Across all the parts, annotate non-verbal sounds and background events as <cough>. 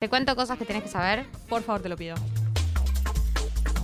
Te cuento cosas que tienes que saber. Por favor, te lo pido.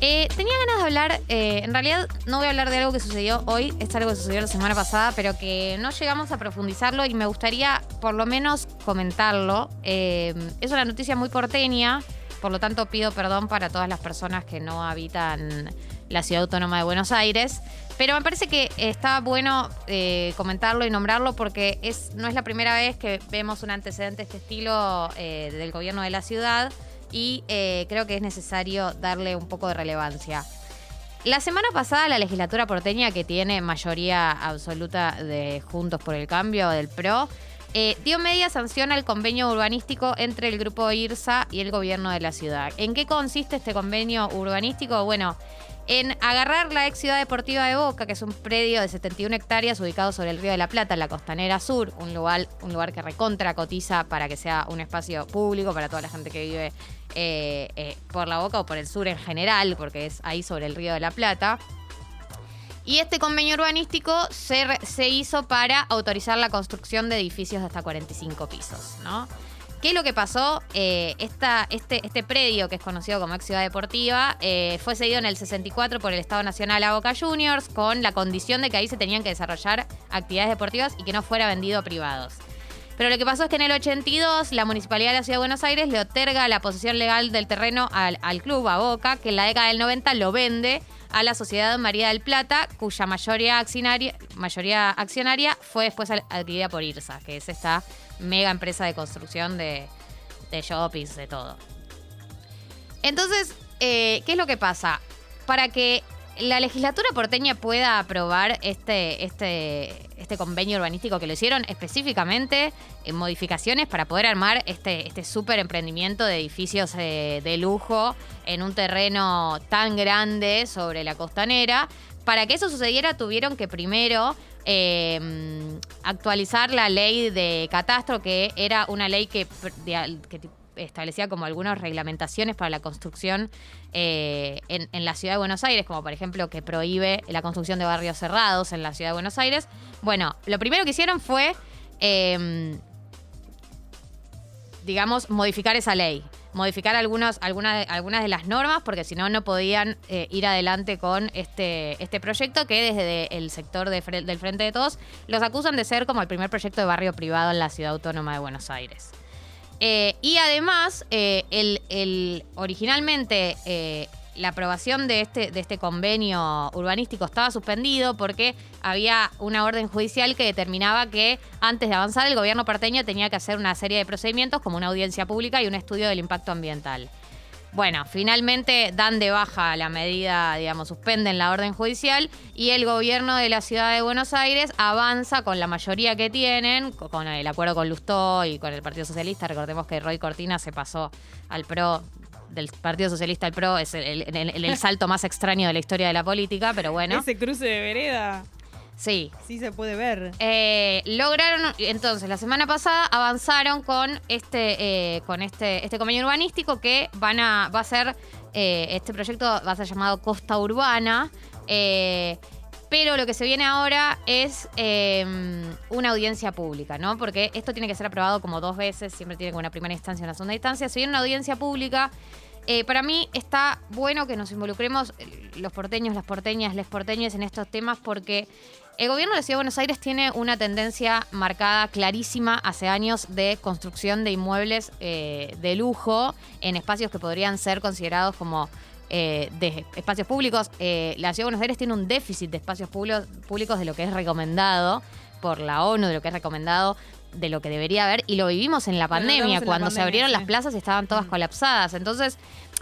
Eh, tenía ganas de hablar, eh, en realidad no voy a hablar de algo que sucedió hoy, es algo que sucedió la semana pasada, pero que no llegamos a profundizarlo y me gustaría por lo menos comentarlo. Eh, es una noticia muy porteña, por lo tanto pido perdón para todas las personas que no habitan la ciudad autónoma de Buenos Aires. Pero me parece que está bueno eh, comentarlo y nombrarlo porque es, no es la primera vez que vemos un antecedente de este estilo eh, del gobierno de la ciudad y eh, creo que es necesario darle un poco de relevancia. La semana pasada la legislatura porteña, que tiene mayoría absoluta de Juntos por el Cambio, del PRO, dio media sanción al convenio urbanístico entre el grupo IRSA y el gobierno de la ciudad. ¿En qué consiste este convenio urbanístico? Bueno, en agarrar la ex ciudad deportiva de Boca, que es un predio de 71 hectáreas ubicado sobre el río de la Plata, en la costanera sur, un lugar, que recontra cotiza para que sea un espacio público para toda la gente que vive eh, eh, por la Boca o por el sur en general, porque es ahí sobre el río de la Plata. Y este convenio urbanístico se, se hizo para autorizar la construcción de edificios de hasta 45 pisos, ¿no? ¿Qué es lo que pasó? Eh, este, este predio, que es conocido como ex ciudad deportiva, eh, fue cedido en el 64 por el Estado Nacional a Boca Juniors con la condición de que ahí se tenían que desarrollar actividades deportivas y que no fuera vendido a privados. Pero lo que pasó es que en el 82 la Municipalidad de la Ciudad de Buenos Aires le otorga la posesión legal del terreno al, al club, a Boca, que en la década del 90 lo vende a la Sociedad María del Plata, cuya mayoría accionaria, mayoría accionaria fue después adquirida por IRSA, que es esta mega empresa de construcción de, de shoppings, de todo. Entonces, eh, ¿qué es lo que pasa? Para que la legislatura porteña pueda aprobar este, este, este convenio urbanístico que lo hicieron específicamente en modificaciones para poder armar este, este emprendimiento de edificios eh, de lujo en un terreno tan grande sobre la costanera. Para que eso sucediera tuvieron que primero eh, actualizar la ley de catastro, que era una ley que, que establecía como algunas reglamentaciones para la construcción eh, en, la ciudad de Buenos Aires, como por ejemplo que prohíbe la construcción de barrios cerrados en la ciudad de Buenos Aires. Bueno, lo primero que hicieron fue, eh, digamos, modificar esa ley. Modificar algunos, algunas, algunas de las normas, porque si no, no podían eh, ir adelante con este, este proyecto que desde el sector del Frente de Todos los acusan de ser como el primer proyecto de barrio privado en la ciudad autónoma de Buenos Aires. Eh, y además, eh, el, el- originalmente eh, la aprobación de este, de este convenio urbanístico estaba suspendido porque había una orden judicial que determinaba que antes de avanzar el gobierno porteño tenía que hacer una serie de procedimientos como una audiencia pública y un estudio del impacto ambiental. Bueno, finalmente dan de baja la medida, digamos, suspenden la orden judicial y el gobierno de la ciudad de Buenos Aires avanza con la mayoría que tienen, co- con el acuerdo con Lustó y con el Partido Socialista. Recordemos que Roy Cortina se pasó al PRO, del Partido Socialista al PRO, es el- el salto más extraño de la historia de la política, pero bueno, Ese cruce de vereda sí. sí se puede ver. Eh, lograron, entonces, la semana pasada avanzaron con este, eh, con este, este convenio urbanístico que van a, va a ser, eh, este proyecto va a ser llamado Costa Urbana. eh, pero lo que se viene ahora es eh, una audiencia pública, ¿no? Porque esto tiene que ser aprobado como dos veces, siempre tiene como una primera instancia y una segunda instancia. Se viene una audiencia pública. Eh, para mí está bueno que nos involucremos eh, los porteños, las porteñas, les porteños en estos temas porque el gobierno de la Ciudad de Buenos Aires tiene una tendencia marcada clarísima hace años de construcción de inmuebles eh, de lujo en espacios que podrían ser considerados como de espacios públicos. La Ciudad de Buenos Aires tiene un déficit de espacios públicos de lo que es recomendado por la ONU, de lo que es recomendado, de lo que debería haber, y lo vivimos en la pandemia, en la cuando se abrieron sí. las plazas y estaban todas Mm. colapsadas. Entonces,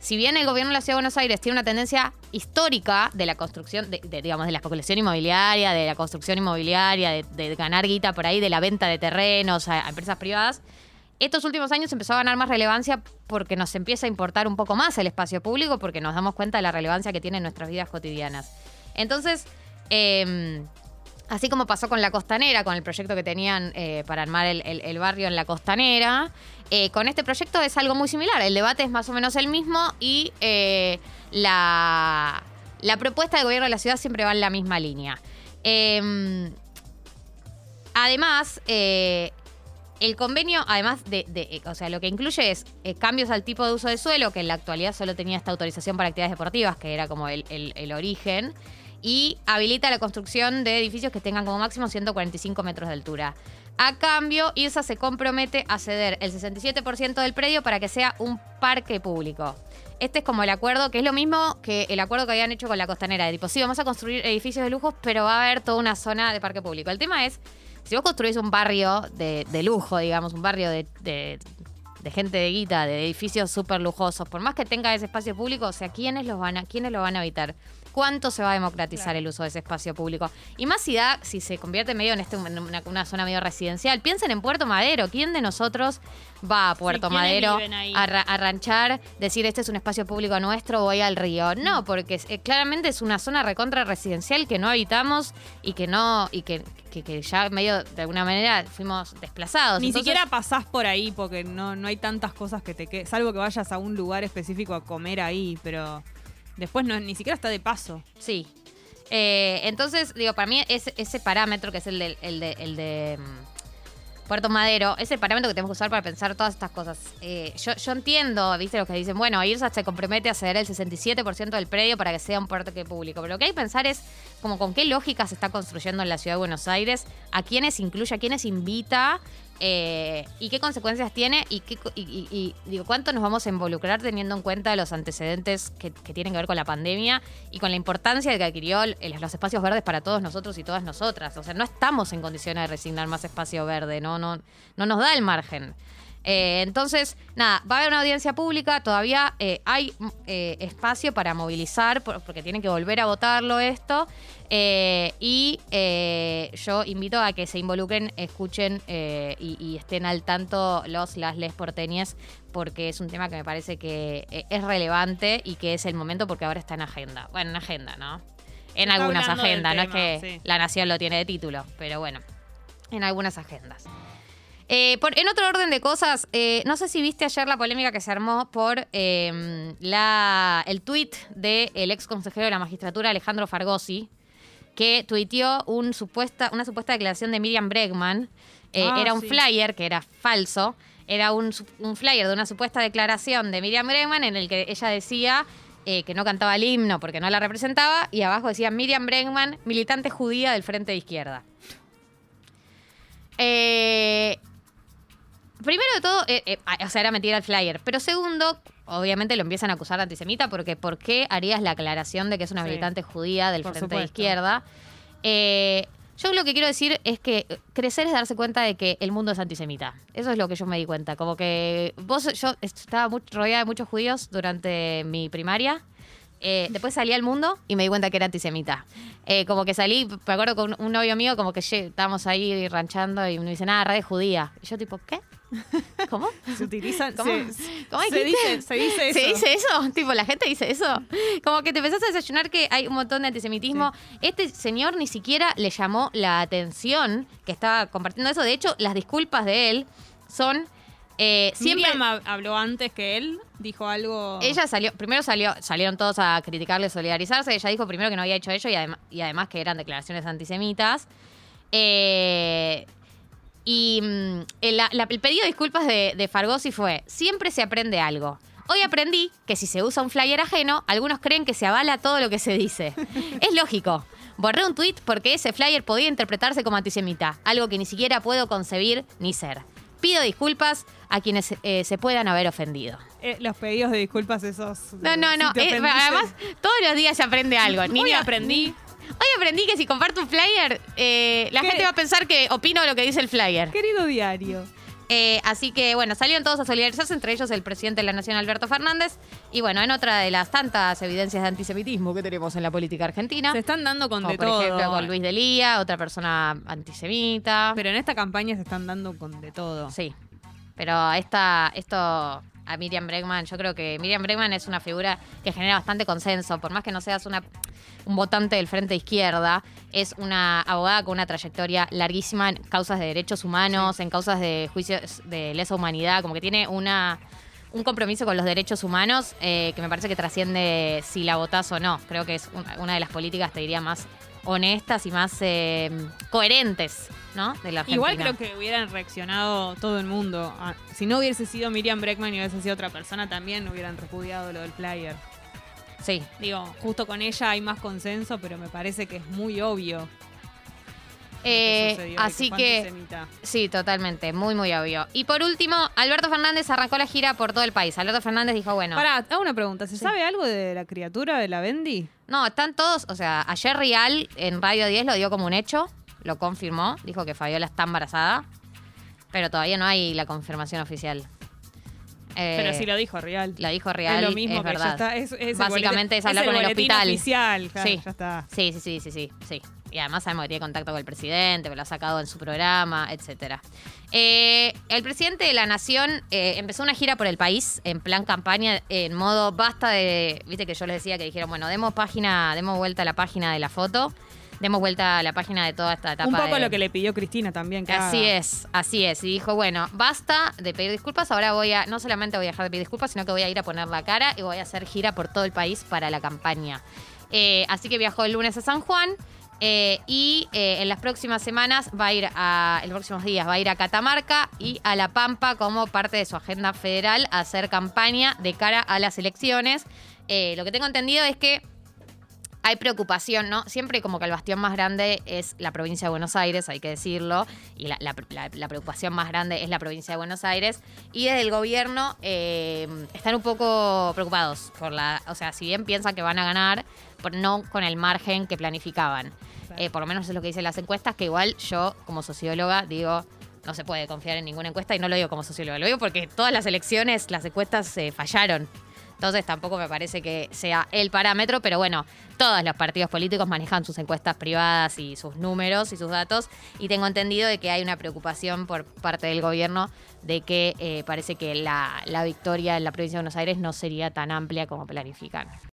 si bien el gobierno de la Ciudad de Buenos Aires tiene una tendencia histórica de la construcción, de, de, digamos, de la especulación inmobiliaria, de la construcción inmobiliaria, de, de ganar guita por ahí, de la venta de terrenos a, a empresas privadas, estos últimos años empezó a ganar más relevancia porque nos empieza a importar un poco más el espacio público, porque nos damos cuenta de la relevancia que tiene en nuestras vidas cotidianas. Entonces, eh, Así como pasó con la costanera, con el proyecto que tenían eh, para armar el, barrio en la costanera, eh, con este proyecto es algo muy similar. El debate es más o menos el mismo y eh, la, propuesta del gobierno de la ciudad siempre va en la misma línea. Eh, además, el convenio, además de, o sea, lo que incluye es cambios al tipo de uso de suelo, que en la actualidad solo tenía esta autorización para actividades deportivas, que era como el origen, y habilita la construcción de edificios que tengan como máximo 145 metros de altura. A cambio, IRSA se compromete a ceder el 67% del predio para que sea un parque público. Este es como el acuerdo, que es lo mismo que el acuerdo que habían hecho con la costanera, de tipo, sí, vamos a construir edificios de lujo, pero va a haber toda una zona de parque público. El tema es, si vos construís un barrio de, de lujo, digamos, un barrio de, de- gente de guita, de edificios súper lujosos, por más que tenga ese espacio público, o sea, ¿quiénes, los van a, ¿quiénes lo van a habitar? ¿Cuánto se va a democratizar Claro. el uso de ese espacio público? Y más si da, si se convierte medio en este, en una, una zona medio residencial. Piensen en Puerto Madero. ¿Quién de nosotros va a Puerto ¿quiénes Madero a, ra- a ranchar, decir este es un espacio público nuestro, voy al río? No, porque eh, claramente es una zona recontra residencial que no habitamos y que no, y que, que- que ya medio de alguna manera fuimos desplazados. Ni Entonces- siquiera pasás por ahí porque no, no hay tantas cosas que te queden. Salvo que vayas a un lugar específico a comer ahí, pero después no, ni siquiera está de paso. Sí. Eh, entonces, digo, para mí ese, ese parámetro que es el de, de mm, Puerto Madero, es el parámetro que tenemos que usar para pensar todas estas cosas. Eh, yo, yo entiendo, viste, los que dicen, bueno, IRSA se compromete a ceder el 67% del predio para que sea un parque público. Pero lo que hay que pensar es como con qué lógica se está construyendo en la ciudad de Buenos Aires, a quiénes incluye, a quiénes invita. Eh, y qué consecuencias tiene y, qué, y, y- y, digo cuánto nos vamos a involucrar teniendo en cuenta los antecedentes que, que tienen que ver con la pandemia y con la importancia que adquirió los espacios verdes para todos nosotros y todas nosotras. O sea, no estamos en condiciones de resignar más espacio verde, no, no, no nos da el margen. Eh, entonces, nada, va a haber una audiencia pública, todavía eh, hay mm, eh, espacio para movilizar, por- porque tienen que volver a votarlo esto. y eh, yo invito a que se involucren, escuchen y, y estén al tanto los, las, les porteñas, porque es un tema que me parece que es relevante y que es el momento porque ahora está en agenda. Bueno, en agenda, ¿no? En está algunas agendas, no es que sí. la nación lo tiene de título, pero bueno, en algunas agendas. Eh, por- en otro orden de cosas, eh, no sé si viste ayer la polémica que se armó por eh, la, el tuit del ex consejero de la magistratura, Alejandro Fargosi, que tuiteó un supuesta, una supuesta declaración de Miriam Bregman. Eh, Ah, era un sí. flyer que era falso. Era un, un flyer de una supuesta declaración de Miriam Bregman en el que ella decía que no cantaba el himno porque no la representaba y abajo decía Miriam Bregman, militante judía del Frente de Izquierda. Eh, primero de todo, eh, eh, o sea, era mentira el flyer. Pero segundo, obviamente lo empiezan a acusar de antisemita porque ¿por qué harías la aclaración de que es una Sí. militante judía del Frente de. Izquierda? Eh, yo lo que quiero decir es que crecer es darse cuenta de que el mundo es antisemita. Eso es lo que yo me di cuenta. Como que vos, yo estaba muy, rodeada de muchos judíos durante mi primaria. Eh, después salí al mundo y me di cuenta que era antisemita. Eh, como que salí, me acuerdo con un novio mío, como que estábamos ahí ranchando y me dice, nada, red judía. Y yo tipo, ¿qué? <laughs> ¿Cómo? Se utilizan. ¿Cómo? Se, ¿Cómo se dice, se dice eso. ¿Se dice eso? Tipo, la gente dice eso. Como que te empezás a desayunar que hay un montón de antisemitismo. Este señor ni siquiera le llamó la atención que estaba compartiendo eso. De hecho, las disculpas de él son eh, siempre. Miriam habló antes que él, dijo algo. Ella salió, primero salió, salieron todos a criticarle, solidarizarse. Ella dijo primero que no había hecho ello y, adem- y además que eran declaraciones antisemitas. Eh, y mm, el, la- la- el pedido de disculpas de, de Fargosi fue: siempre se aprende algo. Hoy aprendí que si se usa un flyer ajeno, algunos creen que se avala todo lo que se dice. es lógico. Borré un tweet porque ese flyer podía interpretarse como antisemita, algo que ni siquiera puedo concebir ni ser. Pido disculpas a quienes eh, se puedan haber ofendido. Eh, los pedidos de disculpas esos. No, no, no. eh, además, todos los días se aprende algo. <laughs> Ni Hoy ni- aprendí. Hoy aprendí que si comparto un flyer, eh, la ¿Qué? gente va a pensar que opino lo que dice el flyer. Querido diario. Eh, así que, bueno, salieron todos a solidarizarse, entre ellos el presidente de la Nación, Alberto Fernández. Y bueno, en otra de las tantas evidencias de antisemitismo que tenemos en la política argentina. Se están dando con como de por todo. ejemplo con Luis Delía, otra persona antisemita. Pero en esta campaña se están dando con de todo. Sí. Pero esta, esto a Miriam Bregman, yo creo que Miriam Bregman es una figura que genera bastante consenso, por más que no seas una, un votante del Frente Izquierda, es una abogada con una trayectoria larguísima en causas de derechos humanos, en causas de juicios de lesa humanidad, como que tiene una, un compromiso con los derechos humanos eh, que me parece que trasciende si la votás o no. Creo que es una, de las políticas, te diría, más honestas y más eh, coherentes, ¿no? De la Argentina. Igual creo que hubieran reaccionado todo el mundo. Ah, Si no hubiese sido Miriam Breckman y hubiese sido otra persona, también hubieran repudiado lo del player. Sí. Digo, justo con ella hay más consenso, pero me parece que es muy obvio. Eh, así que, sí, totalmente, muy, muy obvio. Y por último, Alberto Fernández arrancó la gira por todo el país. Alberto Fernández dijo, bueno, Pará, hago una pregunta. ¿Se Sí. sabe algo de la criatura de la Bendy? no, están todos, o sea, ayer Real en Radio 10 lo dio como un hecho, lo confirmó, dijo que Fabiola está embarazada, pero todavía no hay la confirmación oficial. Eh, Pero sí lo dijo Real. Lo dijo Real, es lo mismo es verdad. ya está. Es, Básicamente boletín- es hablar con el hospital. oficial, claro, Sí. ya está. Sí, sí, sí, sí, sí. Y además sabemos que tiene contacto con el presidente, que lo ha sacado en su programa, etcétera. Eh, el presidente de la Nación eh, empezó una gira por el país en plan campaña, en modo basta de. Viste que yo les decía que dijeron, bueno, demos página, demos vuelta a la página de la foto, demos vuelta a la página de toda esta etapa. Un poco de- lo que le pidió Cristina también. Que Así haga. es, así es. Y dijo, bueno, basta de pedir disculpas, ahora voy a, no solamente voy a dejar de pedir disculpas, sino que voy a ir a poner la cara y voy a hacer gira por todo el país para la campaña. Eh, así que viajó el lunes a San Juan eh, y eh, en las próximas semanas va a ir a, en los próximos días va a ir a Catamarca y a La Pampa como parte de su agenda federal a hacer campaña de cara a las elecciones. Eh, lo que tengo entendido es que hay preocupación, ¿no? Siempre como que el bastión más grande es la provincia de Buenos Aires, hay que decirlo, y la, la- la- la preocupación más grande es la provincia de Buenos Aires, y desde el gobierno eh, están un poco preocupados por la, o sea, si bien piensan que van a ganar, pero no con el margen que planificaban. Eh, por lo menos es lo que dicen las encuestas, que igual yo como socióloga digo, no se puede confiar en ninguna encuesta, y no lo digo como socióloga, lo digo porque todas las elecciones, las encuestas eh, fallaron. Entonces tampoco me parece que sea el parámetro, pero bueno, todos los partidos políticos manejan sus encuestas privadas y sus números y sus datos. Y tengo entendido de que hay una preocupación por parte del gobierno de que eh, parece que la, la victoria en la provincia de Buenos Aires no sería tan amplia como planifican.